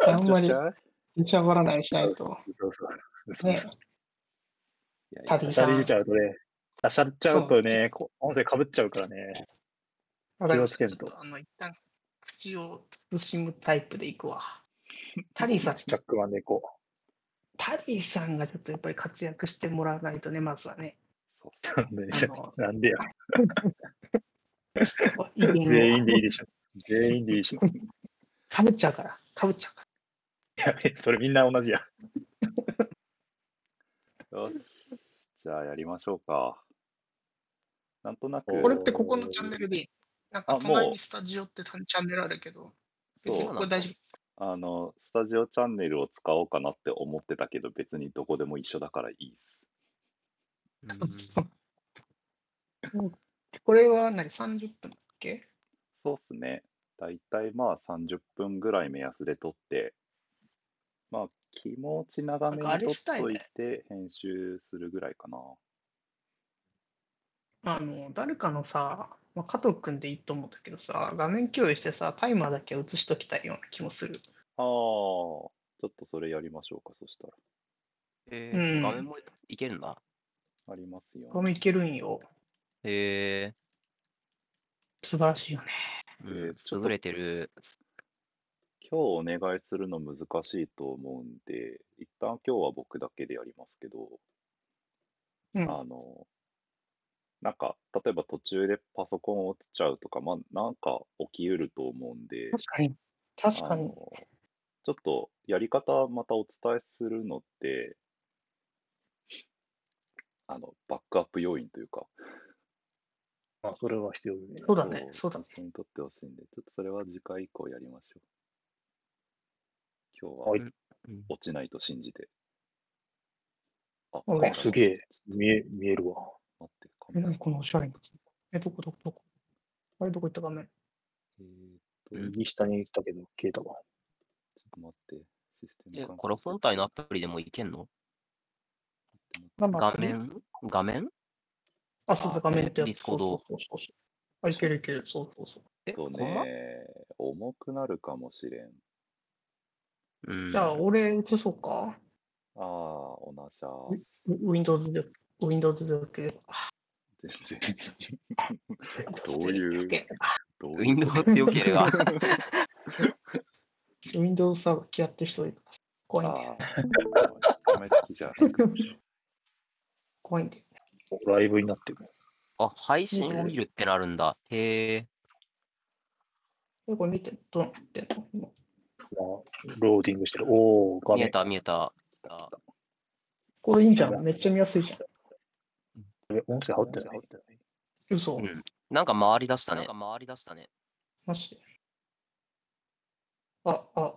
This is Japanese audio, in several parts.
あんまり出しゃばらないしないと。そうそう。そうねそう。いやいやタディさんしゃり出ちゃうとね、しゃしゃっちゃうとね、こ音声かぶっちゃうからね。気をつけんととあの、一旦口を慎むタイプでいくわ。タディさん、チャックマンでこタディさんがちょっとやっぱり活躍してもらわないとね、まずはね。そう。なんであの なんでや。全員でいいでしょ。全員でいいでしょ。かぶっちゃうから、かぶっちゃうから。いや、それみんな同じや。よし。じゃあやりましょうか。なんとなく、これってここのチャンネルでなんか隣にスタジオってチャンネルあるけど、別にそうこれ大丈あの、スタジオチャンネルを使おうかなって思ってたけど、別にどこでも一緒だからいいです。夫。これは何 ?30 分だっけ？そうっすね。だいたいまあ30分ぐらい目安で撮って、まあ気持ち長めに撮っといれしたいねて編集するぐらいかな。あの、誰かのさ、まあ、加藤君でいいと思うんだけどさ、画面共有してさ、タイマーだけ映しときたいような気もする。ああ、ちょっとそれやりましょうか、そしたら。えうんー、画面もいけるんだ？ありますよ。画面いけるんよ。へえ素晴らしいよね。ー、うん優れてる。今日お願いするの難しいと思うんで、一旦今日は僕だけでやりますけど、うん。あの、なんか、例えば途中でパソコン落ちちゃうとか、まあ、なんか起きうると思うんで、確かに。確かに。ちょっとやり方またお伝えするのって、あの、バックアップ要因というか、まあ、それは必要ね。そうだね。そうだね。一緒に撮ってほしいんで、ちょっとそれは次回以降やりましょう。今日ははいうん落ちないと信じて。あ、あ、すげえ。見え、見えるわ。待って、カえ、メラ。何？このおしゃれな。え、どこどこどこあれどこ行った？画面えーっと、右下に来たけど消えたわ。っと待って、システムえ、関これ本体のアプリでもいけんの？画面？画面？あ、そうそう、画面ってやつ。 Discord そうそうそうそう。あ、いけるいける。そうそうそう。え、とね、重くなるかもしれん。うん。じゃあ、俺映そうか。ああ、おなしゃーす。ウ Windows で、Windows で受ければ。全然。どういう、どういう？Windows 強ければ。Windows サーバー嫌ってる人いるから。怖いんだよ。ああ、あんまり好きじゃないかもしれん。怖いんだよ。ライブになってる。あ、配信を見るってなるんだ。へえ。え、これ見て、どうなってんの今まあ、ローディングしてる。おお、画面。見えた、見えた。来た来たこれいいんじゃん。めっちゃ見やすいじゃん。え音声入ってない？嘘。うん。なんか回り出したね。なんか回り出したね。マジで。あ、あ、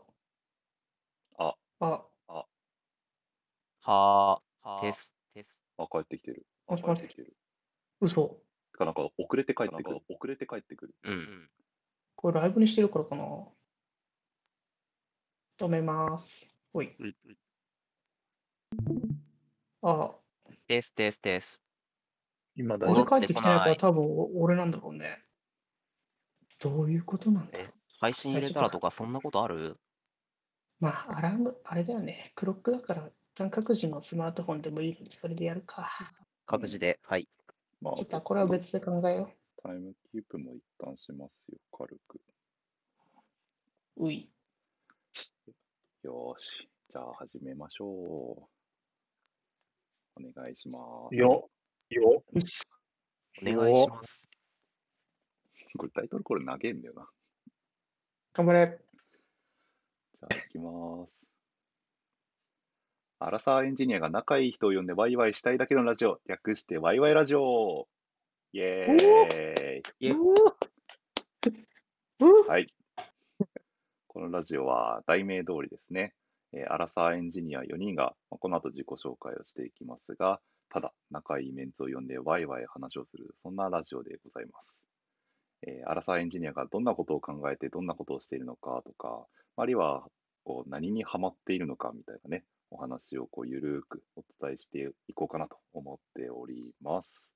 あ、あ、はあ、テス、テス。あ、帰ってきてる。あ、帰ってきてる。嘘。てか、なんか遅れて帰ってくる。遅れて帰ってくる。うん。これライブにしてるからかな。止めます。ほい。うんあ、テス、テス、テス。今だ俺帰ってきてないから多分お俺なんだろうね。どういうことなんだえ、配信入れたらとかそんなことある？まあ、アラーム、あれだよね。クロックだから、一旦各自のスマートフォンでもいいので、それでやるか。各自で。はい。まあ、ちょっとこれは別で考えよタイムキープも一旦しますよ、軽く。う。うい。よーし。じゃあ始めましょう。お願いします。よ、よ、お願いします。これタイトルコール投げんだよな。頑張れ。じゃあ、行きます。アラサーエンジニアが仲いい人を呼んでワイワイしたいだけのラジオ、略してワイワイラジオ。イエーイ。イエはい。このラジオは題名通りですね、えーアラサーエンジニア4人が、まあこの後自己紹介をしていきますが、ただ仲いいメンツを呼んでワイワイ話をする、そんなラジオでございます。えーアラサーエンジニアがどんなことを考えてどんなことをしているのかとか、あるいはこう何にハマっているのかみたいなね、お話をこうゆるーくお伝えしていこうかなと思っております。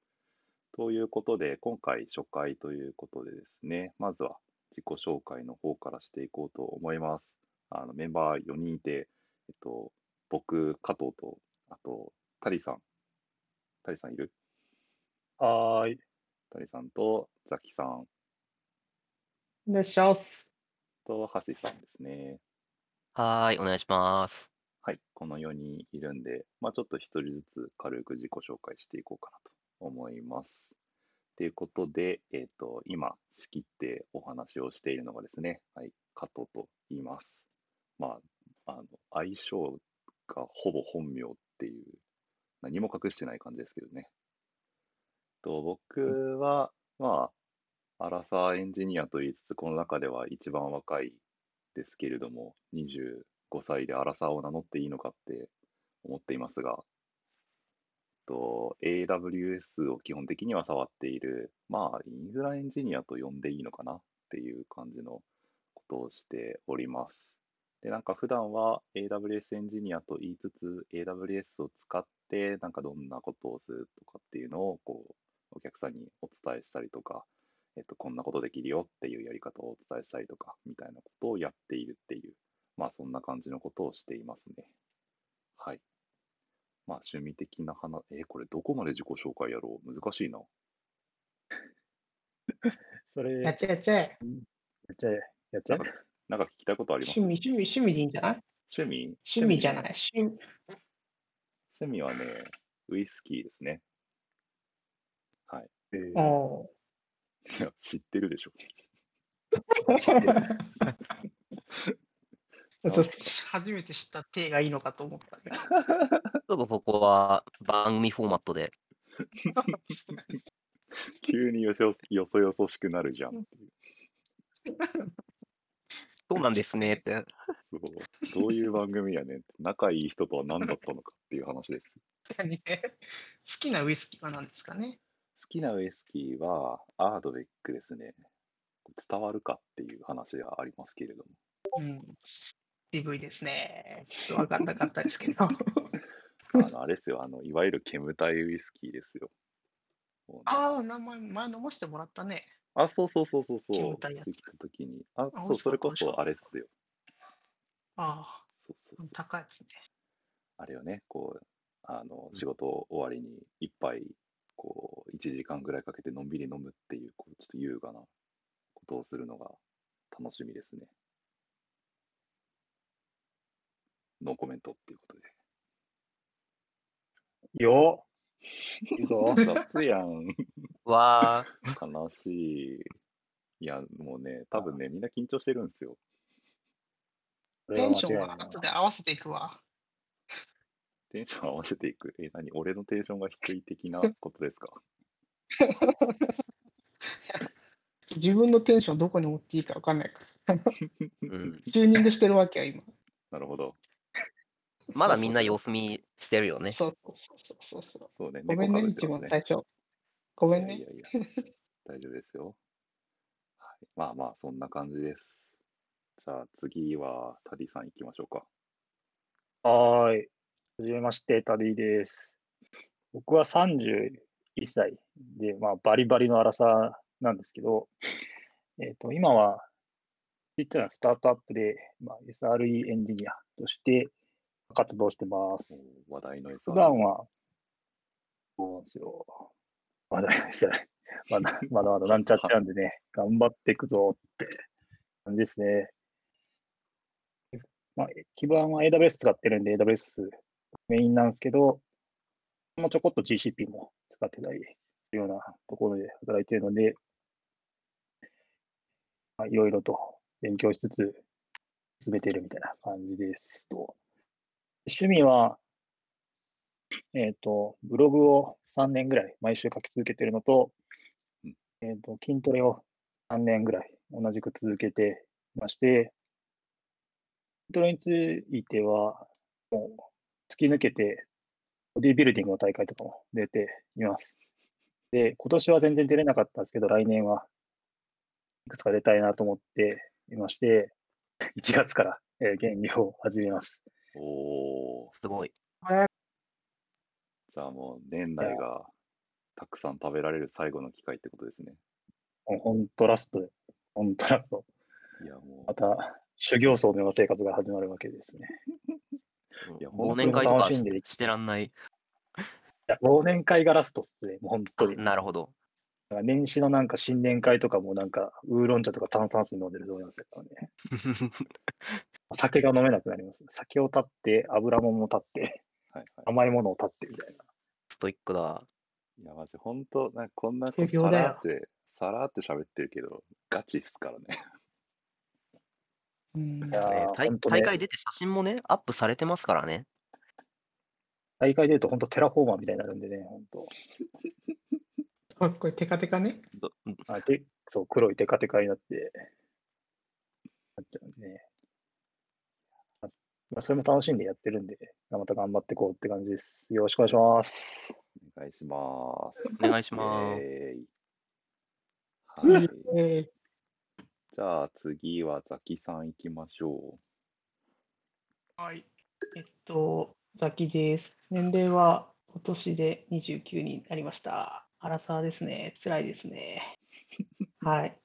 ということで、今回初回ということでですね、まずは自己紹介の方からしていこうと思います。あのメンバー4人いて、えっと、僕、加藤と、あと、タリさん。タリさんいる？はーい。タリさんと、ザキさんいらっします。と、ハシさんですね。はーい、お願いします。はい、この4人いるんで、まあ、ちょっと1人ずつ軽く自己紹介していこうかなと思います。ということで、えっ、と、今、仕切ってお話をしているのがですね、はい、加藤と言います。まあ、あの相性がほぼ本名っていう、何も隠してない感じですけどね。と僕は、まあ、アラサーエンジニアと言いつつ、この中では一番若いですけれども、25歳でアラサーを名乗っていいのかって思っていますが、と AWS を基本的には触っている、まあ、インフラエンジニアと呼んでいいのかなっていう感じのことをしております。で、なんか普段は AWS エンジニアと言いつつ、AWS を使って、なんかどんなことをするとかっていうのを、こう、お客さんにお伝えしたりとか、えっと、こんなことできるよっていうやり方をお伝えしたりとか、みたいなことをやっているっていう、まあそんな感じのことをしていますね。はい。まあ趣味的な話、えーこれどこまで自己紹介やろう？難しいな。それ、やっちゃえやっちゃえ。やっちゃえ、やっちゃえなんか。なんか聞きたいことあります？趣味、趣味、趣味でいいんじゃない？趣味？趣味じゃない？ね趣趣味はね、ウイスキーですね。はい。えーおいや、知ってるでしょ。ーそう初めて知った手がいいのかと思ったね。ちょっとそこは番組フォーマットで。急によそよそよそしくなるじゃんっていう。そうなんですねって。そうどういう番組やねんって。仲いい人とは何だったのかっていう話です。好きなウイスキーは何ですかね？好きなウイスキーはアードベックですね。伝わるかっていう話がありますけれども。うん。渋いですね。ちょっと分かんなかったですけど。あの、あれですよ、あの、いわゆる煙たいウイスキーですよ。ああ、名前、前飲ませてもらったね。あ、そうそうそうそうそう。煙たいやつ行った時に。あ、あそう、それこそあれっすよ。ああそうそうそう、。高いですね。あれよね、こう、あの、仕事終わりに一杯、こう、1時間ぐらいかけてのんびり飲むっていう、こう、ちょっと優雅なことをするのが楽しみですね。ノーコメントっていうことで。よいいぞ。雑やん。わ悲しい。いや、もうね、多分ね、みんな緊張してるんですよ。テンションは後で合わせていくわ。テンション合わせていく。え、何？俺のテンションが低い的なことですか？自分のテンションどこに持っていいか分かんないから。ー。うん。チューニングしてるわけよ、今。なるほど。まだみんな様子見してるよね。そうそうそうそうそう。そうね、ごめんね、一番最初。ごめんね。いやいやいや、大丈夫ですよ。はい、まあまあ、そんな感じです。じゃあ次は、タディさん行きましょうか。はーい。はじめまして、タディです。僕は31歳で、まあ、バリバリの荒さなんですけど、えっ、と、今は、ちっちゃなスタートアップで、まあ、SRE エンジニアとして活動してます？話題の SR 普段は、そうなんですよ。まだですね。まだまだまだなんちゃってなんでね、頑張っていくぞって感じですね。まあ、基盤は AWS 使ってるんで、AWS メインなんですけど、もうちょこっと GCP も使ってたりするようなところで働いているので、まあ、いろいろと勉強しつつ進めているみたいな感じですと。趣味は、えっ、と、ブログを3年ぐらい毎週書き続けているのとうん、えっ、と、筋トレを3年ぐらい同じく続けていまして、筋トレについては、もう突き抜けて、ボディビルディングの大会とかも出ています。で、今年は全然出れなかったんですけど、来年はいくつか出たいなと思っていまして、1月から、えー減量を始めます。おー、すごい。じゃあもう年内がたくさん食べられる最後の機会ってことですね。もう本当ラストで、本当ラスト。いやもまた、修行僧のような生活が始まるわけですね。いや忘年会とかし楽しんでいくしてらんない。いや忘年会がラストっすね、もう本当に。なるほど。だから年始のなんか新年会とかもなんか、ウーロン茶とか炭酸水飲んでると思いますからね。酒が飲めなくなります。酒を断って、油もんも断って、はいはい。甘いものを断ってみたいな。ストイックだ。いや、マジ、ほんと、なんかこんな修行だよさらって、さらって喋ってるけど、ガチっすからね。うんいやね大会出て写真もね、アップされてますからね。大会で言うと本当テラフォーマーみたいになるんでね、本当。あこれテカテカね。どあでそう、黒いテカテカになって、なっちゃうんでね。まあまあ、それも楽しんでやってるんで、また頑張っていこうって感じです。よろしくお願いします。お願いします。お願いします。イエーイはい。えじゃあ次はザキさん行きましょーはい。えっと、ザキです。年齢は今年で29になりました。アラサーですね。辛いですね。はい。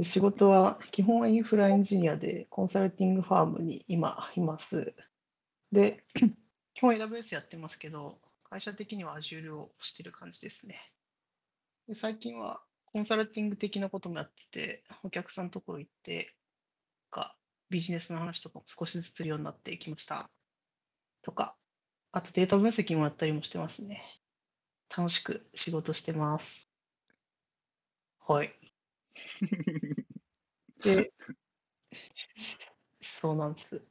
で仕事は、基本はインフラエンジニアで、コンサルティングファームに今います。で、基本 AWS やってますけど、会社的には Azure をしてる感じですね。で最近はコンサルティング的なこともやってて、お客さんのところ行って、かビジネスの話とかも少しずつするようになってきました。とか、あとデータ分析もやったりもしてますね。楽しく仕事してます。はい。で、そうなんです。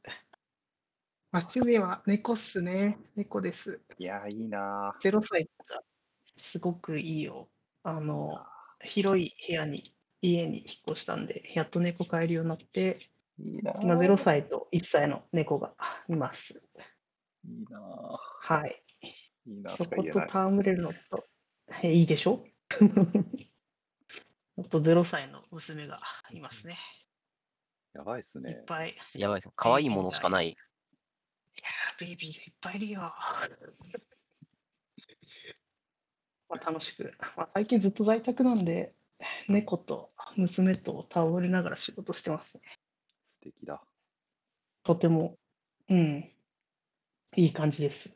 まあ、趣味は猫っすね。猫です。う。いやー、いいなゼロ歳がすごくいいよ。あの、広い部屋に、家に引っ越したんで、やっと猫飼えるようになって、ー。いいなー。今0歳と1歳の猫がいます。いいなはい。ー。いいなーそこと。戯れるのと、えいいでしょ？あと0歳の娘がいますね。やばいっすいっね。ぱい。いややばいです。可愛いものしかない。ー、ベイビーがいっぱいいるよ。まあ、楽しく、まあ、最近ずっと在宅なんで、猫と娘と倒れながら仕事してますね。素敵だ。とても、うん、いい感じです。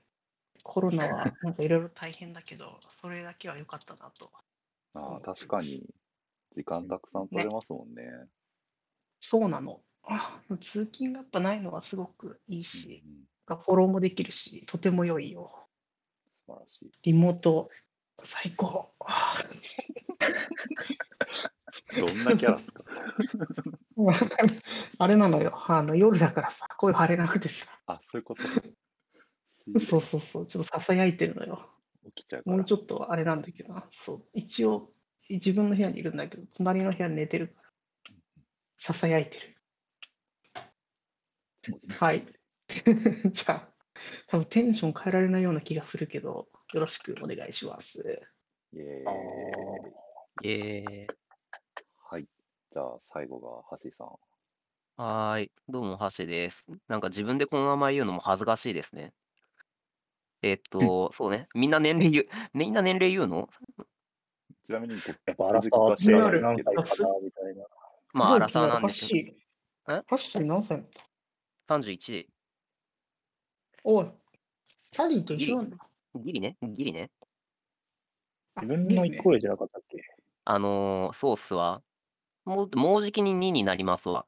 コロナはなんかいろいろ大変だけど、それだけは良かったなと。ああ、確かに、時間たくさん取れますもんね。そうなの。あ通勤がやっぱないのはすごくいいうんし、うん、フォローもできるし、とても良いよ。素晴らしい。リモート、最高。あどんなキャラっすか？あれなのよ。あの夜だからさ、声張れなくてさ。あ、そういうこと？そうそうそう、ちょっと囁いてるのよ。起きちゃう。もうちょっとあれなんだけどな。そう。一応、自分の部屋にいるんだけど、隣の部屋に寝てるから、囁いてる。はい。じゃあ、多分テンション変えられないような気がするけど、よろしくお願いします。イエーイ。えー、はい。じゃあ、最後が橋さん。はーい。どうも、ハシです。なんか自分でこの名前言うのも恥ずかしいですね。えっと、そうね。みんな年齢言う、みんな年齢言うの？ちなみに、やっぱ荒さは知らないリアルけど何歳かなみたいな。まあ、アラサーなんですよ。シえ？ー、ハッシー何歳？31。おい、キャリーと一緒なんだ。ギリね。ギリね。あ自分の一個上じゃなかったっけ？あのー、ソースは、もう、もうじきに2になりますわ。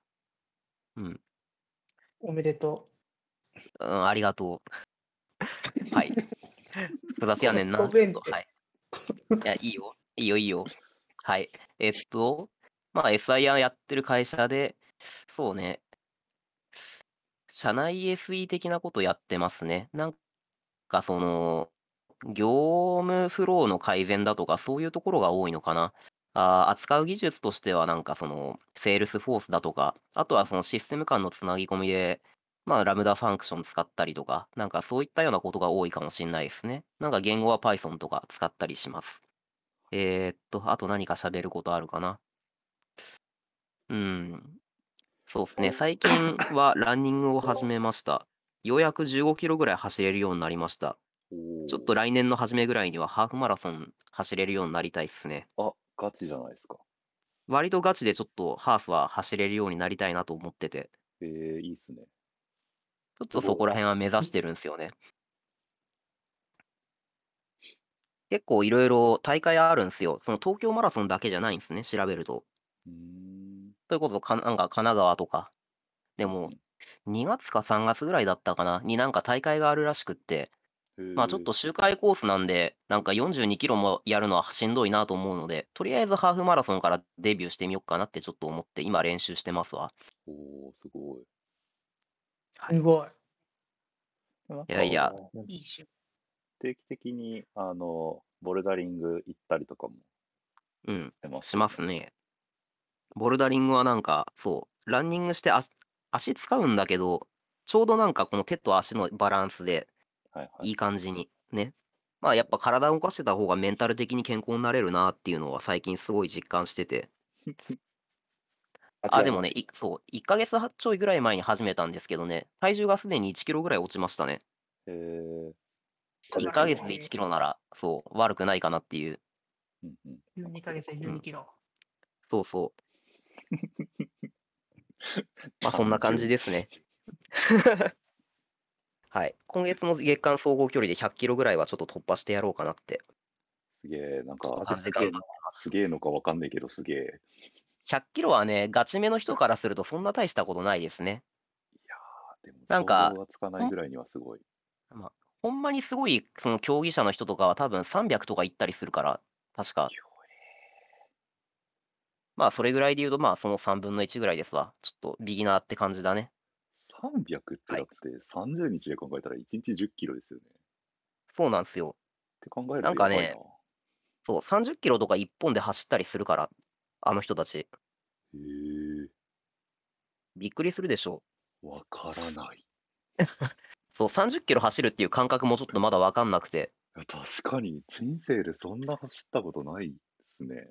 うん。おめでとうん、ありがとう。はい。複雑やねんな。ごめんちょっとはい。いや、いいよ。いいよ、いいよ。はい。えっと、まあ、SIR やってる会社で、そうね。社内 SE 的なことやってますね。なんか、その、業務フローの改善だとか、そういうところが多いのかな。あー扱う技術としては、なんかその、 Salesforce だとか、あとはそのシステム間のつなぎ込みで、まあ、 Lambda function 使ったりとか、なんかそういったようなことが多いかもしれないですね。なんか言語は Python とか使ったりします。えー、っと、あと何か喋ることあるかな？うん。そうですね。最近はランニングを始めました。ようやく15キロぐらい走れるようになりました。ちょっと来年の初めぐらいにはハーフマラソン走れるようになりたいっすね。あ、ガチじゃないですか。割とガチでちょっとハーフは走れるようになりたいなと思ってて。えー、いいっすね。ちょっとそこら辺は目指してるんですよね。結構いろいろ大会あるんですよ。その東京マラソンだけじゃないんですね、調べると。うーん。それこそか、なんか神奈川とか。でもうん、2月か3月ぐらいだったかな、になんか大会があるらしくって、まあちょっとへ周回コースなんで、なんか42キロもやるのはしんどいなと思うので、とりあえずハーフマラソンからデビューしてみようかなってちょっと思って、今練習してますわ。ーおー、すごい。はいすごい。なんいやいやかいいし。定期的に、あの、ボルダリング行ったりとかもうん、してます、します。ね。ボルダリングはなんか、そう、ランニングして足足使うんだけど、ちょうどなんかこの手と足のバランスではいはい。いい感じにね。まあやっぱ体を動かしてた方がメンタル的に健康になれるなっていうのは最近すごい実感してて。あ、でもね、いそう、1ヶ月ちょいぐらい前に始めたんですけどね、体重がすでに1キロぐらい落ちましたね。えー、1ヶ月で1キロなら、そう、悪くないかなっていう。うんうん。12ヶ月で12キロ。そうそう。まあそんな感じですね。はい。今月の月間総合距離で100キロぐらいはちょっと突破してやろうかなって、すげえ、なんか、感じで頑張ってますす。げえのかわかんないけど、すげえ。100キロはね、ガチめの人からするとそんな大したことないですね。いやー、でも、なんか想像がつかないぐらいにはすごい。ほんまにすごい、その競技者の人とかは多分300とか行ったりするから、確か。まあそれぐらいで言うと、まあその3分の1ぐらいですわ。ちょっとビギナーって感じだね。300ってだって30日で考えたら1日10キロですよね。っそうなんですよ。て考えるとなんかねやばいなそう、30キロとか1本で走ったりするから、あの人たち。へえ、びっくりするでしょ。わからない。そう、30キロ走るっていう感覚もちょっとまだわかんなくて。いや確かに人生でそんな走ったことないですね。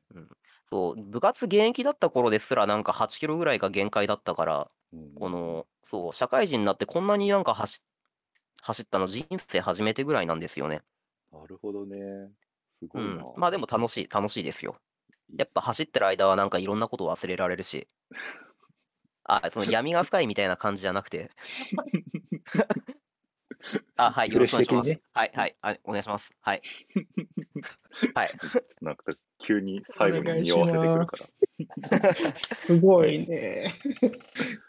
そう、部活現役だった頃ですらなんか8キロぐらいが限界だったから、うんこの、そう、社会人になってこんなになんか走走ったの人生初めてぐらいなんですよね。なるほどね。すごういな。ん。まあでも楽しい、楽しいですよ。いいやっぱ走ってる間はなんかいろんなこと忘れられるし。あ、その闇が深いみたいな感じじゃなくて。あ、はい、よろしくお願いします。はい、はい、あお願いします。はい。はい。ちょっとなんか急に最後に匂わせてくるから。すごいね。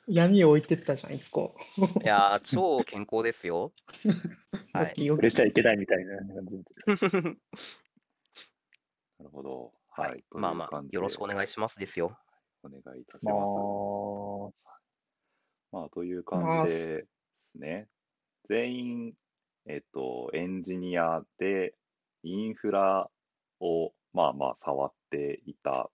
闇を置いてったじゃん、一個。いやー、超健康ですよ。はい。よ触れちゃいけないみたいな感じ。なるほど。ははいい。。まあまあ、よろしくお願いしますですよ。お願いいたします。まあ、という感じでですね。全員、えっと、エンジニアで、インフラを、まあまあ、触っていたっ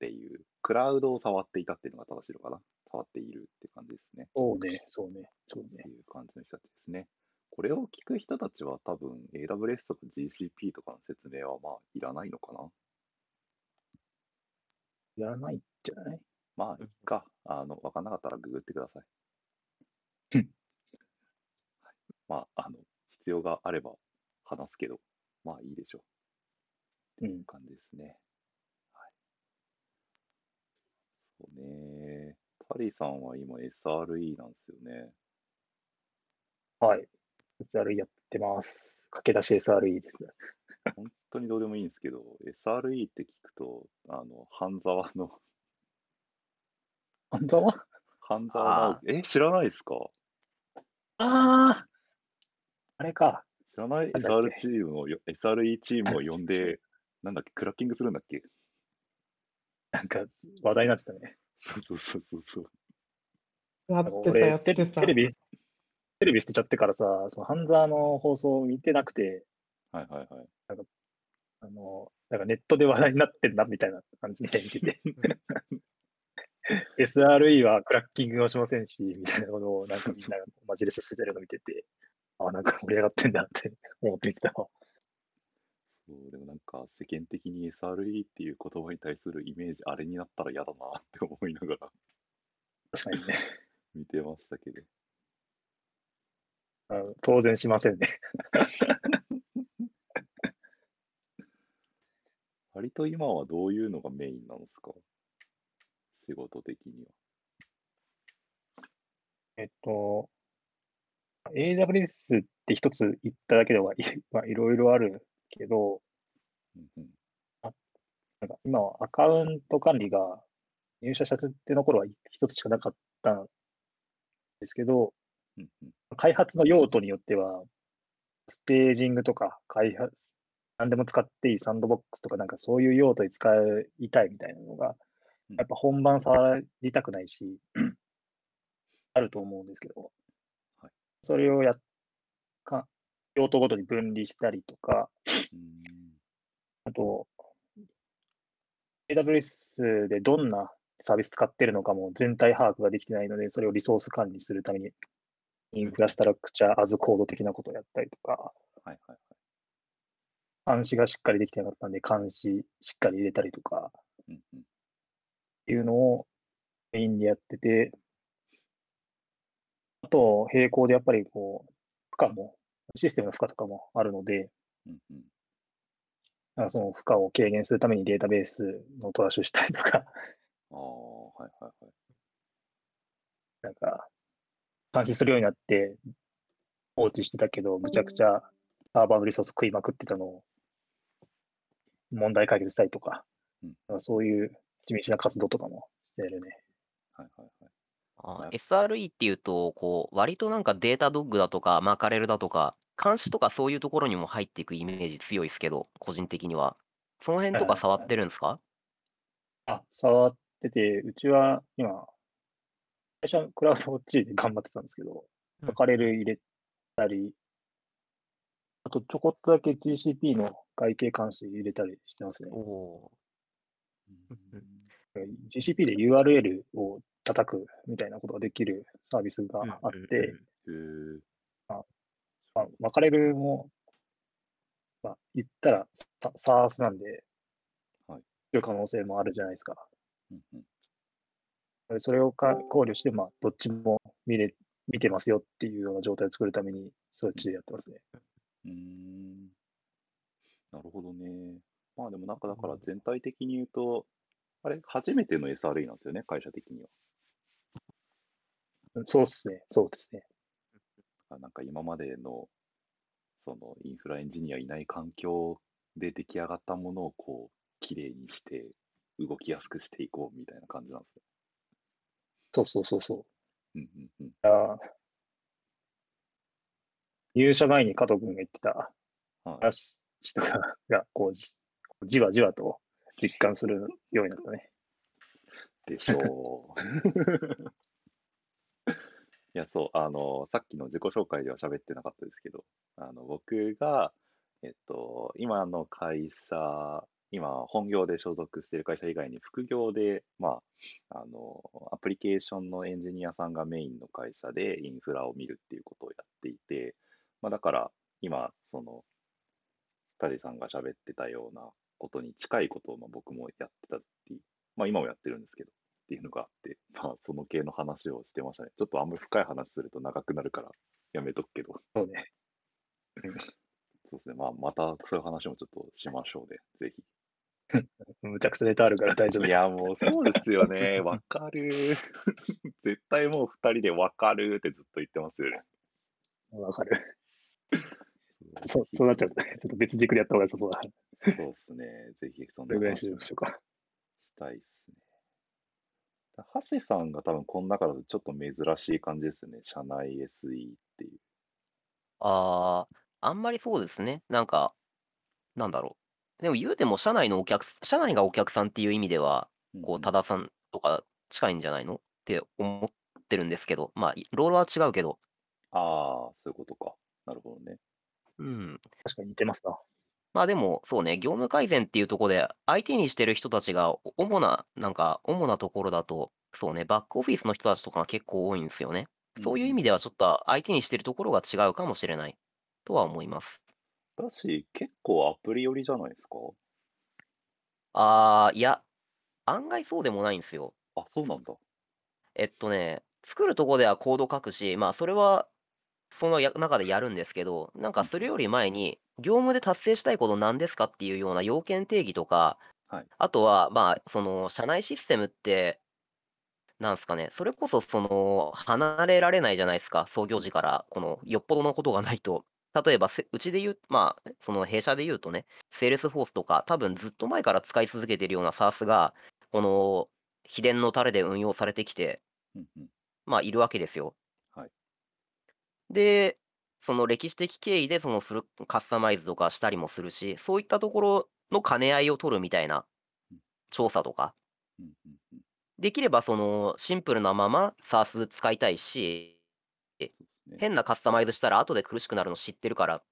ていう、クラウドを触っていたっていうのが正しいのかな？触っているって感じですね。そうね、そうね、そうね。っていう感じの人たちですね。これを聞く人たちは多分 AWS とか GCP とかの説明はまあいらないのかな？やらないんじゃない？まあ、いっか。あの、わかんなかったらググってください。うんはいまあ、あの、必要があれば話すけど、まあいいでしょう。うん。感じですね。はい。そうね。タリーさんは今 SRE なんですよね。はい。SRE やってます。駆け出し SRE です。本当にどうでもいいんですけど、SRE って聞くと、あの、半沢の、半沢？半沢直樹、え、知らないですか？あああれか。知らない ?SR けチームをよ、SRE チームを呼んで、なんだっけ、クラッキングするんだっけ？なんか話題になってたね。そうそうそうそうそう。やってた、やってた。テレビ、テレビ捨てちゃってからさ、その半沢の放送を見てなくて、はいはいはい。あの、なんかネットで話題になってんなみたいな感じで見てて。SRE はクラッキングをしませんし、みたいなことをなんかみんながマジレスしてるの見てて、あ、なんか盛り上がってんだって思って見てたわ。そう、でもなんか世間的に SRE っていう言葉に対するイメージ、あれになったら嫌だなって思いながら確かにね。見てましたけど。あの当然しませんね。割と今はどういうのがメインなんですか？仕事的には。えっと、AWS って一つ言っただけでは、いまあ、いろいろあるけど、うんうん。なんか今はアカウント管理が入社したての頃は一つしかなかったんですけど、うんうん。開発の用途によっては、ステージングとか開発、何でも使っていいサンドボックスとかなんかそういう用途に使いたいみたいなのが、うん。やっぱ本番触りたくないし、あると思うんですけど。はい、それをやっか、用途ごとに分離したりとか、うん。あと、AWS でどんなサービス使ってるのかも全体把握ができてないので、それをリソース管理するために、インフラストラクチャーアズコード的なことをやったりとか、はいはいはい。監視がしっかりできてなかったんで、監視しっかり入れたりとか。うんうん。っていうのをメインでやってて、あと、並行でやっぱりこう、負荷も、システムの負荷とかもあるので、うんうんその負荷を軽減するためにデータベースのトラッシュしたりとか、ああ、はいはいはい。なんか、監視するようになって放置してたけど、むちゃくちゃサーバーのリソース食いまくってたのを問題解決したりとか、うんそういう地道な活動とかもしてるね。はいはいはい。あなる SRE っていうと、こう、割となんかデータドッグだとか、マカレルだとか、監視とかそういうところにも入っていくイメージ強いですけど、個人的には。その辺とかはい。はい触ってるんですか？あ、触ってて、うちは今、最初はクラウドウォッチで頑張ってたんですけど、うん。マカレル入れたり、あとちょこっとだけ GCP の外形監視入れたりしてますね。お。おうん。うん GCP で URL を叩くみたいなことができるサービスがー。あって。まあ、マカレルも、まあ、言ったらサ SARS なんで、はいいう可能性もあるじゃないですか。うんうんでそれをか考慮して、まあ、どっちも見れ見てますよっていうような状態を作るために、そっちでやってますね。うーん。なるほどね。まあでもなんかだから全体的に言うと、あれ、初めての SRE なんですよね、会社的には。そうっすね。そうですね。あなんか今までの、そのインフラエンジニアいない環境で出来上がったものをこう、きれいにして、動きやすくしていこうみたいな感じなんですね。そうそうそうそう。うんうんうん。あ入社前に加藤君が言ってたはい。話とかが、こうじ、じわじわと実感するようになったね。でしょう。いや、そう、あの、さっきの自己紹介では喋ってなかったですけど、あの、僕が、えっと、今の会社、今、本業で所属している会社以外に副業で、まあ、あの、アプリケーションのエンジニアさんがメインの会社でインフラを見るっていうことをやっていて、まあ、だから、今、その、タジさんが喋ってたようなことに近いことをまあ僕もやってたっていう、まあ今もやってるんですけど、っていうのがあって、まあその系の話をしてましたね。ちょっとあんまり深い話すると長くなるからやめとくけど、そうね。そうですね。まあまたそういう話もちょっとしましょうで、ぜ むちゃくちゃネタあるから大丈ひ。夫い。や、もうそうですよね。わかる。絶対もう二人でわかるってずっと言ってますよね。わかる。そう、そうなっちゃうとね、ちょっと別軸でやった方が良さそうだ。そうですね。ぜひそんなぐらいにしましょうか。したいですね。ハシさんが多分この中だとちょっと珍しい感じですね。社内 SE っていう。ああ、あんまりそうですね。なんか、なんだろう。でも言うても、社内のお客、社内がお客さんっていう意味では、こう、多田さんとか近いんじゃないの？って思ってるんですけど、まあ、いロールは違うけど、ああ、そういうことか。なるほどね。うん。確かに似てますな。まあでも、そうね、業務改善っていうところで、相手にしてる人たちが、お主な、なんか、主なところだと、そうね、バックオフィスの人たちとかが結構多いんですよね。そういう意味では、ちょっと相手にしてるところが違うかもしれない、とは思います。だし、結構アプリ寄りじゃないですか？あー、いや、案外そうでもないんですよ。あ、そうなんだ。えっとね、作るとこではコード書くし、まあ、それは、そのや中でやるんですけど、なんかそれより前に、業務で達成したいこと何ですかっていうような要件定義とか、はいあとは、まあ、その、社内システムって、なんすかね、それこそその、離れられないじゃないすか、創業時からこのよっぽどのことがないと。例えば、せうちで言うまあ、その弊社で言うとね、 Salesforce とか、多分ずっと前から使い続けてるような SaaS が、この秘伝のタレで運用されてきてうんうん。まあ、いるわけですよ。はい。で、その歴史的経緯でそのフルカスタマイズとかしたりもするし、そういったところの兼ね合いを取るみたいなうん。調査とかうんうんうん。できればそのシンプルなまま SaaS 使いたいし、え、そうですね。変なカスタマイズしたら後で苦しくなるの知ってるから、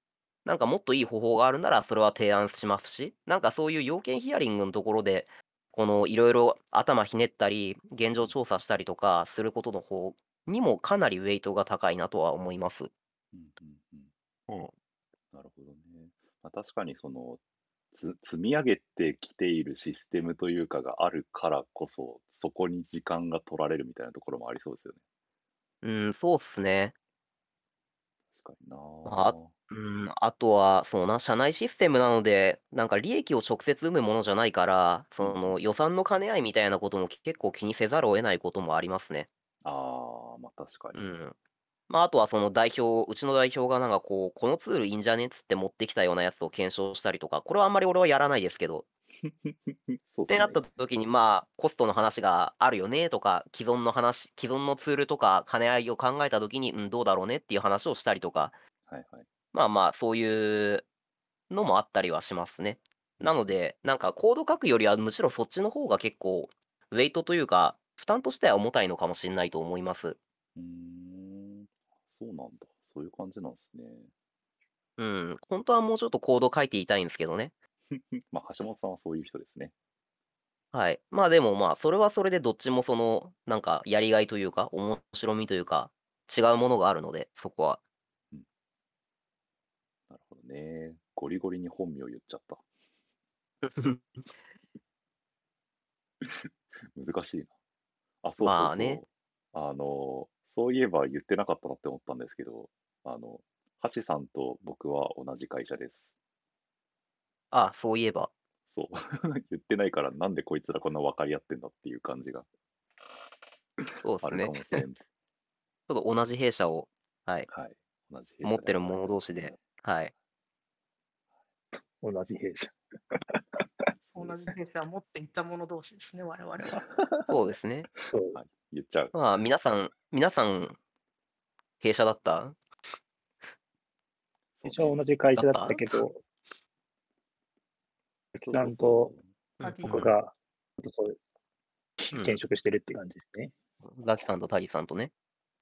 なんかもっといい方法があるならそれは提案しますし、なんかそういう要件ヒアリングんところで、この色々頭ひねったり、現状調査したりとかすることの方にもかなりウェイトが高いなとは思います。うんうんうん。うん。なるほどね。ま、確かにその、つ積み上げてきているシステムというかがあるからこそ、そこに時間が取られるみたいなところもありそうですよね。うーん、そうっすね。確かにな。まあ、うーん、あとは、そうな、社内システムなので、なんか利益を直接生むものじゃないから、うんそうん。の予算の兼ね合いみたいなことも結構気にせざるを得ないこともありますね。ああ、ま、確かに。うん。まあ、あとはその代表うちの代表がなんかこう、このツールいいんじゃねっつって持ってきたようなやつを検証したりとか、これはあんまり俺はやらないですけど。そうってなったね。時に、まあ、コストの話があるよねとか、既存の話既存のツールとか兼ね合いを考えた時に、うん、どうだろうねっていう話をしたりとか、はいはい。まあまあ、そういうのもあったりはしますね。なので、なんかコード書くよりはむしろそっちの方が結構ウェイトというか、負担としては重たいのかもしんないと思います。うーん、そうなんだ。そういう感じなんすね。うん、ほんとはもうちょっとコード書いていたいんすけどね。ま、橋本さんはそういう人ですね。はい。まあ、でも、まあ、それはそれでどっちもその、なんかやりがいというか、面白みというか、違うものがあるので、そこは。うん。なるほどね。ゴリゴリに本名言っちゃった。難しいな。あ、そうそうまあね。そう。あの、そういえば言ってなかったなって思ったんですけど、あの、橋さんと僕は同じ会社です。あ、そういえば。そう。言ってないから、なんでこいつらこんな分かり合ってんだっていう感じがそうっすね。あるかもしれん。ちょっと同じ弊社を、はい。はい。同じ弊持ってる者同士で、はい。同じ弊社。そうですね。同じ弊社を持っていた者同士ですね、我々は。そうですね。そう。はい、言っちゃう。まあ、皆さん皆さん、弊社だった？一応ね。同じ会社だだった？けどさんと僕が、ちょっとそううん。転職してるって感じですね。ザキさんとタギさんとね。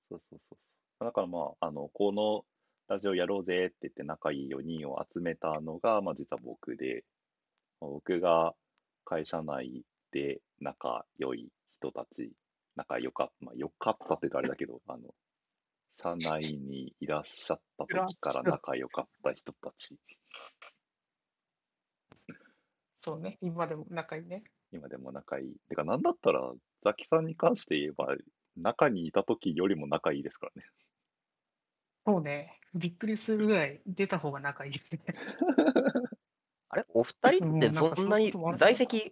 そうそうそうそう。だからまあ、あの、このラジオやろうぜって言って仲いい4人を集めたのが、ま、実は僕で、ま、僕が会社内で仲良い人たち、仲良かま、良かったって言うとあれだけど、あの、社内にいらっしゃった時から仲良かった人たち。そうね、今でも仲いいね。今でも仲いい。てか、なんだったら、ザキさんに関して言えば、中にいた時よりも仲いいですからね。そうね、びっくりするぐらい出た方が仲いいですね。あれ、お二人ってそんなに。在籍？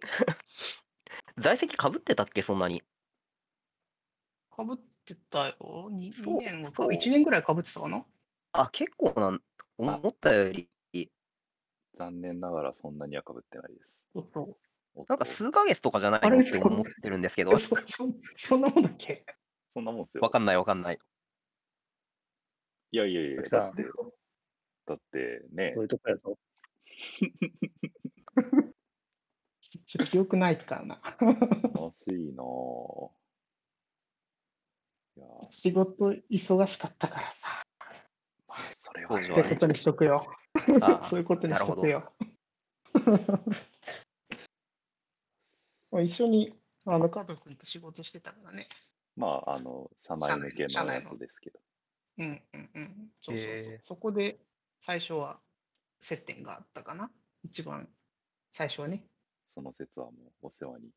在籍被ってたっけ？そんなに。被ってたよ？に2そう年そう。1年ぐらい被ってたかな？あ、結構なんあ。思ったより残念ながらそんなには被ってないです。そうそう。なんかと。数ヶ月とかじゃないの？って思ってるんですけど。そそそんなもんだっけ？そんなもんっすよ。わかんないわかんない。いやいやいや、だってだってね。そういうとこやぞ。ちょ記憶ないからな。悲しいなあ。仕事忙しかったからさ。まあ、それは。そういうことにしとくよ。あ そういうことあ、に。しとくよ。まあ、一緒にあの加藤君と仕事してたからね。まあ、あの、社内向けのや。つですけど。うんうんうん。そうそうそう。へえ。そこで最初は接点があったかな。一番最初はね。その説はもうお世話に。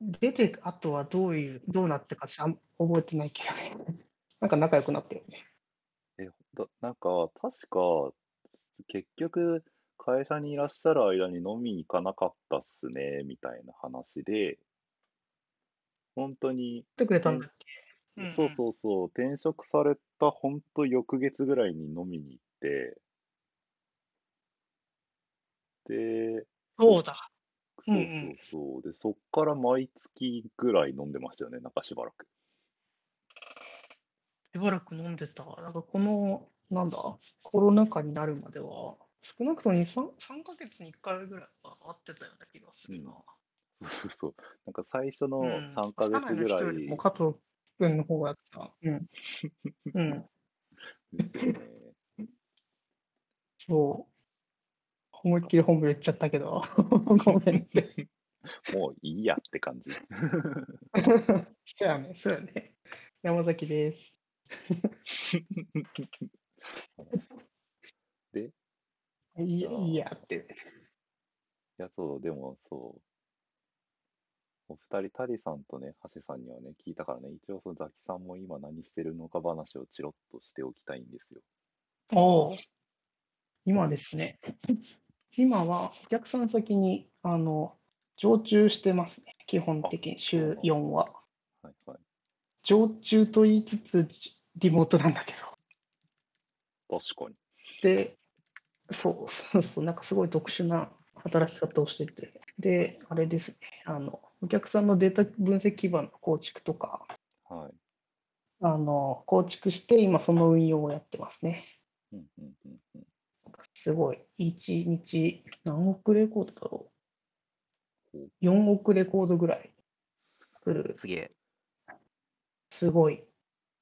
と出てあとはどういうどうなったかちゃん覚えてないけどね。なんか仲良くなったよね。え、だなんか、確か、結局、会社にいらっしゃる間に飲みに行かなかったっすね、みたいな話で本当に、来てくれたんだっけ？うんうんそうそうそう、転職された本当翌月ぐらいに飲みに行って、で、そうだ。そううんうんそうそう。で、そっから毎月ぐらい飲んでましたよね、なんかしばらく。しばらく飲んでた。なんかこの、なんだ、コロナ禍になるまでは、少なくとも2、3, 3ヶ月に1回ぐらいは会ってたような気がするな。そうそうそう。なんか最初のうん3ヶ月ぐら社内の人よりいも加藤君の方がやってた。うん。うん。ですよね。そう。思いっきり本部言っちゃったけど、ごめんって。もういいやって感じ。そうやね、そうやね。山崎です。で、いいや、いいやって。いや、そう、でもそう。お二人、タリさんとね、ハセさんにはね、聞いたからね、一応そのザキさんも今何してるのか話をチロッとしておきたいんですよ。おお。今ですね。今はお客さん先に、あの、常駐してますね。基本的に週4は。はいはい。常駐と言いつつ、リモートなんだけど。確かに。で、そうそうそう、なんかすごい特殊な働き方をしてて、で、あれですね、あの、お客さんのデータ分析基盤の構築とか、はい。あの、構築して、今その運用をやってますね。うんうんうんうん。すごい、1日何億レコードだろほう。4億レコードぐらい来る、すげえ。すごい、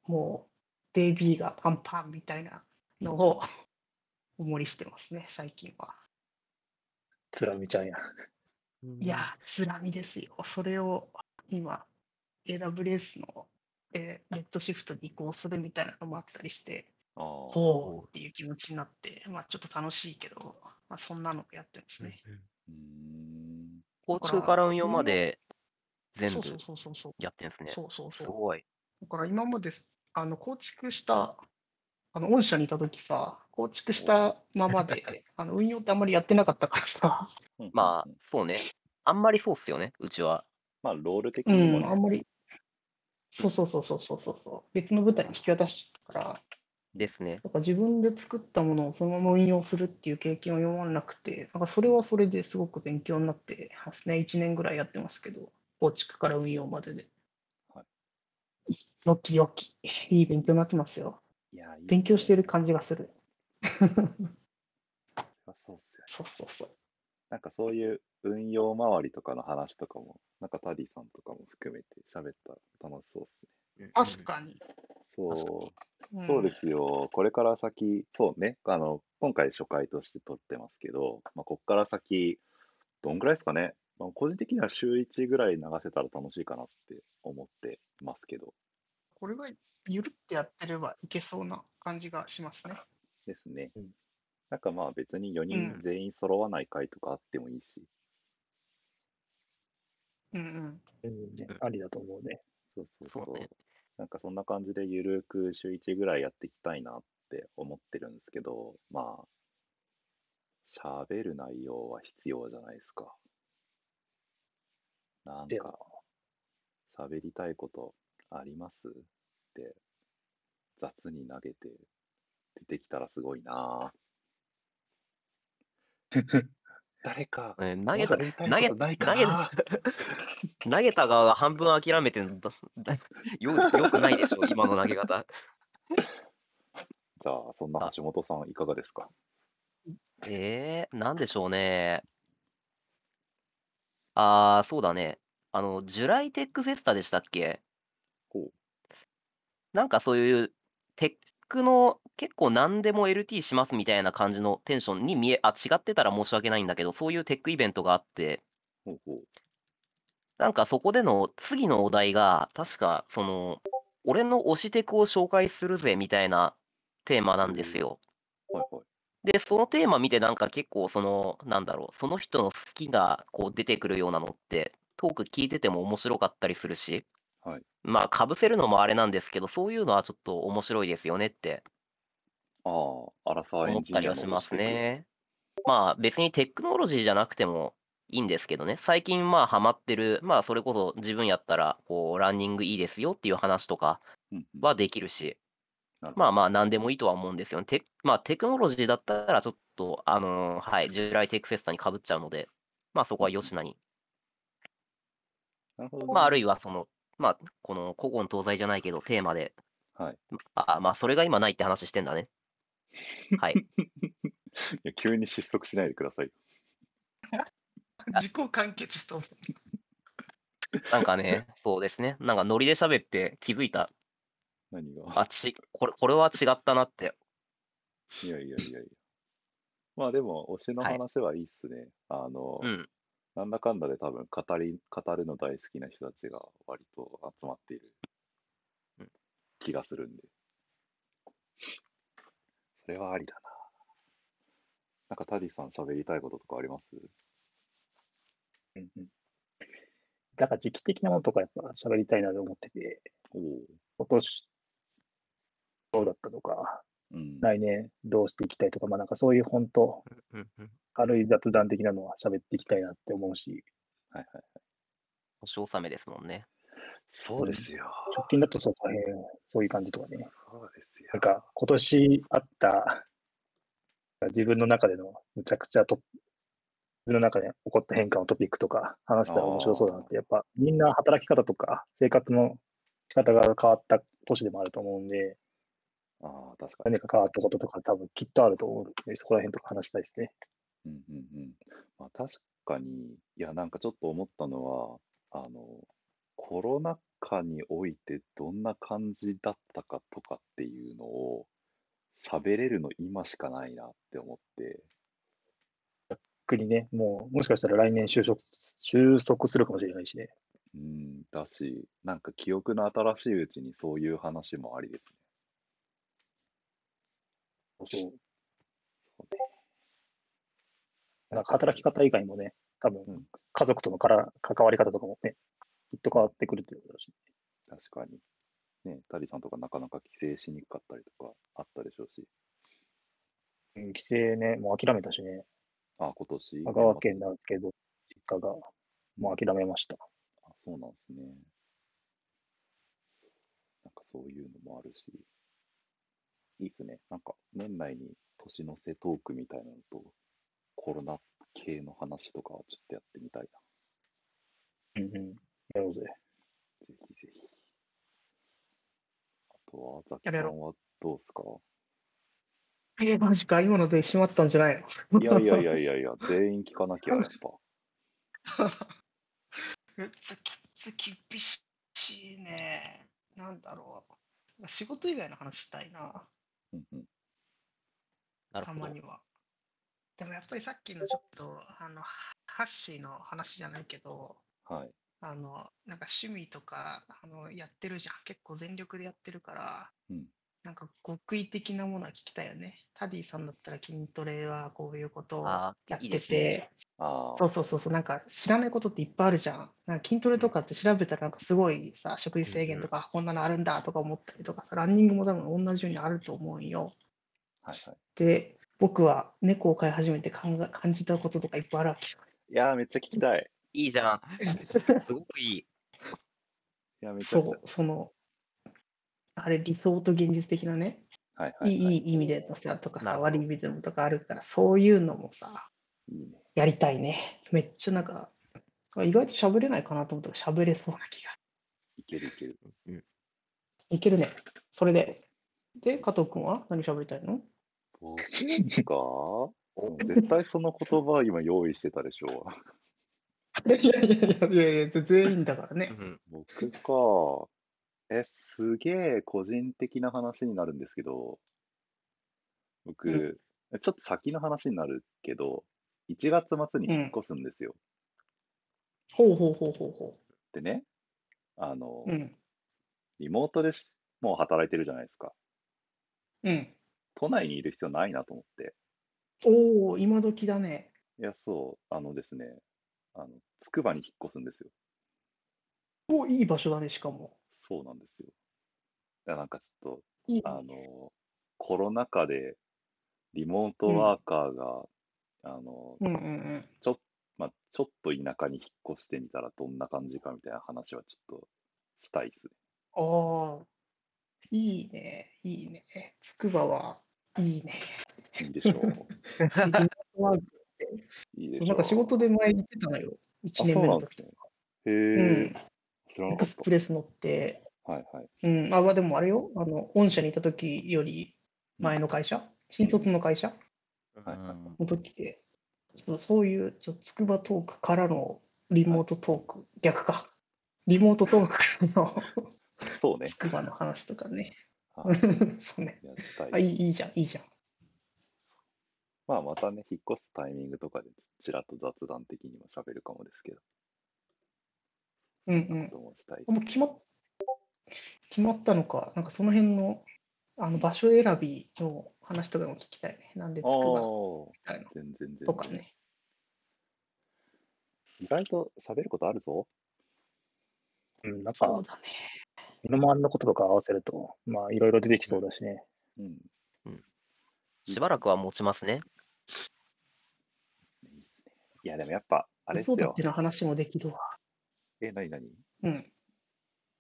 もう、DB がパンパンみたいなのを、お盛りしてますね、最近は。つらみちゃんや。いやー、つらみですよ。それを今、AWS の、えーレッドシフトに移行するみたいなのもあったりして、ほうっていう気持ちになって、まあちょっと楽しいけど、まあそんなのやってますね。うーん。構築から運用まで全部そうそうそうそうそう。やってんですね。そうそうそう。すごい。だから今まであの構築した、あの御社にいたときさ、構築したままで、あの運用ってあんまりやってなかったからさ、うんうんまあうん、そうね。あんまりそうっすよね、うちは。まあ、ロール的うん、にもね。あんまり、そうそうそうそうそうそうそう、別の舞台に引き渡したから、ですね。なんか自分で作ったものをそのまま運用するっていう経験は今までなくて、なんかそれはそれですごく勉強になってますね。1年ぐらいやってますけど、構築から運用までで。はよきよき。いい勉強になってますよ。いや、いい勉強してる。る感じがする。そうっすよ。そうそうそう。なんかそういう運用周りとかの話とかも、なんかタディさんとかも含めて喋ったら楽しそうっすね。確かに。そう。そうですよ。これから先、そうね、あの、今回初回として撮ってますけど、まあ、こっから先、どんぐらいですかね。まあ、個人的には週1ぐらい流せたら楽しいかなって思ってますけど、これがゆるってやってればいけそうな感じがしますね。ですねうん。なんかまあ別に4うん人全員揃わない回とかあってもいいし、うんうん。うんね、ありだと思うね。そうそうそうねなんかそんな感じでゆるく週1ぐらいやっていきたいなって思ってるんですけど、まあ、喋る内容は必要じゃないですか。なんか、喋りたいことあります？って、雑に投げて出てきたらすごいなぁ 誰か、えー投げた、投げ、ことないか投げ 投げた側が半分諦めてんだ、だよ、よくないでしょ、今の投げ方。じゃあ、そんな橋本さんいかがですか？えー、なんでしょうね。あー、そうだね。あの、ジュライテックフェスタでしたっけ？ほう。なんかそういうテックの結構何でも LT しますみたいな感じのテンションに見え、あ、違ってたら申し訳ないんだけど、そういうテックイベントがあって、ほうほう。なんかそこでの次のお題が、確かその、俺の推しテクを紹介するぜみたいなテーマなんですよ。はいはい。で、そのテーマ見てなんか結構その、なんだろう、その人の好きがこう出てくるようなのって、トーク聞いてても面白かったりするし、はいまあ、かぶせるのもあれなんですけど、そういうのはちょっと面白いですよねってああ、アラサーエ思っンジニアのたりはします。ね。まあ、別にテクノロジーじゃなくても、いいんですけどね、最近まあハマってる、まあそれこそ自分やったら、こう、ランニングいいですよっていう話とかうんうんはできるし、なるまあまあ何でもいいとは思うんですよね。テまあテクノロジーだったらちょっと、あのーはい、従来テックフェスタにかぶっちゃうので、まあそこはよしなに。なるほどねまああるいはその、まあこの古今東西じゃないけどテーマで、はい。あまあそれが今ないって話してんだね。はい。いや急に失速しないでください。自己完結したぞ。なんかね、そうですね。なんかノリで喋って気づいた。何が？あ、ち、これ、これは違ったなって。いやいやいやいや。まあでも、推しのはい話はいいっすね。あの、うん。なんだかんだで多分語り、語るの大好きな人たちが割と集まっているうん気がするんで。それはありだな。なんかタディさん喋りたいこととかあります？うんうんだから時期的なものとかやっぱ喋りたいなと思ってて、おお。今年どうだったとか、うん。来年どうしていきたいとか、まあなんかそういう本当うんうん。軽い雑談的なのは喋っていきたいなって思うし、はいはい。星納めですもんね。そうですよ。直近だとそう大変、そういう感じとかね。そうですよ。なんか今年あった自分の中でのむちゃくちゃと、自分の中で起こった変化のトピックとか話したら面白そうだなって、やっぱみんな働き方とか生活の仕方が変わった年でもあると思うんで、ああ、確かに。何か変わったこととか多分きっとあると思うので、そこら辺とか話したいですね。うんうんうん。まあ、確かに、いや、なんかちょっと思ったのは、あの、コロナ禍においてどんな感じだったかとかっていうのを喋れるの今しかないなって思って、逆にね、もうもしかしたら来年就職収束するかもしれないしね。うん、だし、なんか記憶の新しいうちにそういう話もありですね。そう。なんか働き方以外もね、多分うん家族とのから関わり方とかもね、きっと変わってくるっていうことだし、確かに。ね、タリさんとかなかなか帰省しにくかったりとかあったでしょうし、うん帰省ね、もう諦めたしね、あ、今年、香川県なんですけど、実家がもう諦めました。あ、そうなんですね。なんかそういうのもあるし、いいっすね。なんか年内に年の瀬トークみたいなのと、コロナ系の話とかはちょっとやってみたいうんうん。やろうぜ。な。ぜひぜひ。あとは、ザキさんはどうっすか？えー、マジか、今ので閉まったんじゃないの？いやいやいやいやいや、全員聞かなきゃ、やっぱ。めっちゃきつ厳しいね。なんだろう。仕事以外の話したいな、うんうん。なたま。には。でもやっぱりさっきのちょっと、あの、ハッシーの話じゃないけど、はい。あの、なんか趣味とか、あの、やってるじゃん。結構全力でやってるから、うんなんか極意的なものは聞きたいよね。タディさんだったら筋トレはこういうことをあやってーいいですねて、ああ、そうそうそうそう、なんか知らないことっていっぱいあるじゃん。なんか筋トレとかって調べたらなんかすごいさ、食事制限とかこんなのあるんだとか思ったりとかさ、ランニングも多分同じようにあると思うんよ。はいはい。で、僕は猫を飼い始めて考え感じたこととかいっぱいあるわけよ。いやー、めっちゃ聞きたい。いいじゃん。すごくいい。いや、めちゃくちゃ。そう、その、あれ理想と現実的なね、はいはいい、はい。いいい意味でのさとかさ、なるほど悪い意味でもとかあるから、そういうのもさ、いいね。やりたいね。めっちゃなんか、意外と喋れないかなと思ったら喋れそうな気が。いけるいける。いけるね。それで。で、加藤君は？何喋りたいの？僕か絶対その言葉今用意してたでしょいやいやいやいや、全員だからね。ん僕か。え、すげえ個人的な話になるんですけど、僕、ちょっと先の話になるけど、1月末に引っ越すんですよ。ほうほうほうほうほうでね、あの、う。ん。リモートでしもう働いてるじゃないですか。うん。都内にいる必要ないなと思って。おお、今時だね。いや、そう、あのですね、あの、つくばに引っ越すんですよ。おいい場所だね、しかも。そうなんですよ。だからなんかちょっと、いい。あの、コロナ禍でリモートワーカーが、あの、うんうんうん。ちょっまあ、ちょっと田舎に引っ越してみたらどんな感じかみたいな話はちょっとしたいですね。ああ、いいね、いいね。つくばはいいね。いいでしょう。リモートワークいいで。なんか仕事で前行ってたのよ。1あ、年目の時なんですね。へうんえ、エクスプレス乗って、た。はいはい。うん、あ、まあでもあれよ、あの、御社にいた時より前の会社、新卒の会社？はいはいうんの時で、ちょっとそういう、ちょっとつくばトークからのリモートトーク、逆か。リモートトークからのそうねつ。くばの話とかね。はい そうね。あ、いい、いいじゃん、いいじゃん。まあ、またね、引っ越すタイミングとかで、ちらっと雑談的にも喋るかもですけど。うんそんなこともしたい。もう決まっ、決まったのか、なんかその辺の、あの場所選びの話とかも聞きたいね。なんでつくああばみー、たいな全然全然。とかね。意外と喋ることあるぞ。うん、なんか、そうだね。身の回りのこととか合わせると、まあ、いろいろ出てきそうだしね。うん。しばらくは持ちますね。いいっすね。いや、でもやっぱ、あれっすよ子育て。の話もできるわ。え、なになにうん。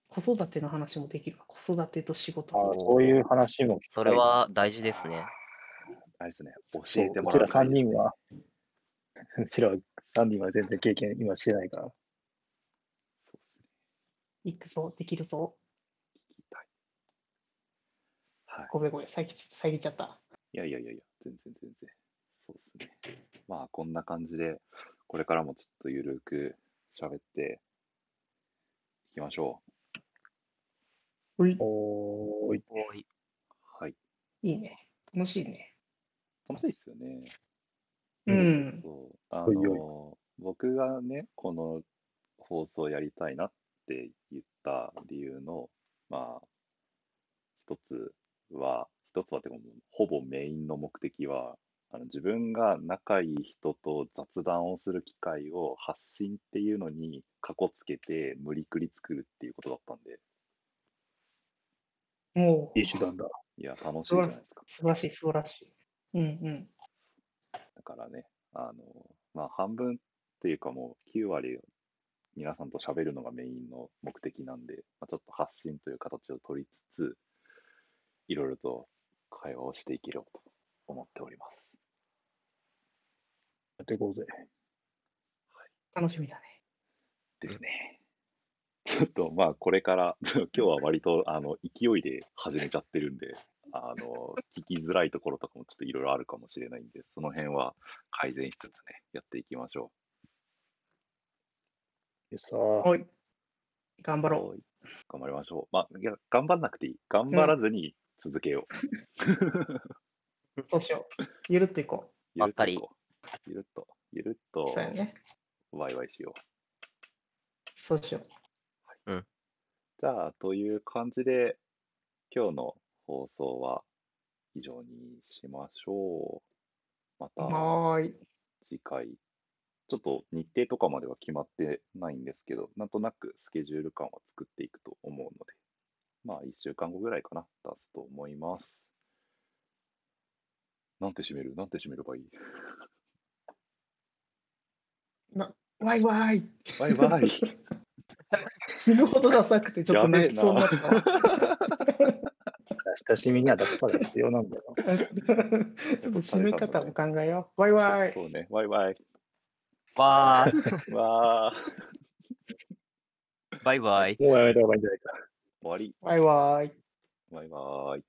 子育ての話もできるわ。子育てと仕事。あそういう話も聞きたいそれは大事ですね。あれですね。教えてもうちら3らう会ですね人は、うちら3 人は全然経験今してないから。そうっすね。行くぞ、できるぞ。はい。ごめんごめん、遮っ遮っちゃった。いやいやいやいや、全然全然。そうですね。まあ、こんな感じで、これからもちょっとゆるく喋っていきましょういおーい。おいうはい。いいね。楽しいね。楽しいですよね。うん。そう。あおいおいの、僕がね、この放送をやりたいなって言った理由の、まあ、一つは、一つはてかほぼメインの目的は、あの自分が仲いい人と雑談をする機会を発信っていうのにかこつけて無理くり作るっていうことだったんで、もういい、手段だ。いや、楽しいじゃないですか。素晴らしい、素晴らしい。うんうん。だからね、あの、まあ、半分っていうかもう9割皆さんと喋るのがメインの目的なんで、まあ、ちょっと発信という形を取りつつ、いろいろと会話をしていければと思っております。やっていこうぜ。楽しみだね。ですね。ちょっとまあこれから、今日は割とあの勢いで始めちゃってるんで、あの聞きづらいところとかもちょっといろいろあるかもしれないんで、その辺は改善しつつね、やっていきましょでさ、はい。頑張う。ろはい頑張りましょう。まあ、いや、頑張んなくていい。頑張らずに続けよう。う。そうしよう。ゆるっといこゆるっとまったりいこうゆるっと、ゆるっう。とそうやね。ワイワイしよう。そうしよう。じゃあ、という感じで、今日の放送は以上にしましょう。またはーい。次回、ちょっと日程とかまでは決まってないんですけど、なんとなくスケジュール感は作っていくと思うので、まあ、1週間後ぐらいかな、出すと思います。なんて締める？なんて締めればいい？な、わいわい。バイバイ 死ぬほどダサくて、ちょっと泣きそうになったわ。親しみには出すから必要なんだよ。ちょっと締め方も考えよう。わいわい。そうね、バイバイ。わー、わー、バイバイ。もうやめた方がいいんじゃないか。終わり。わいわい。バイバイ。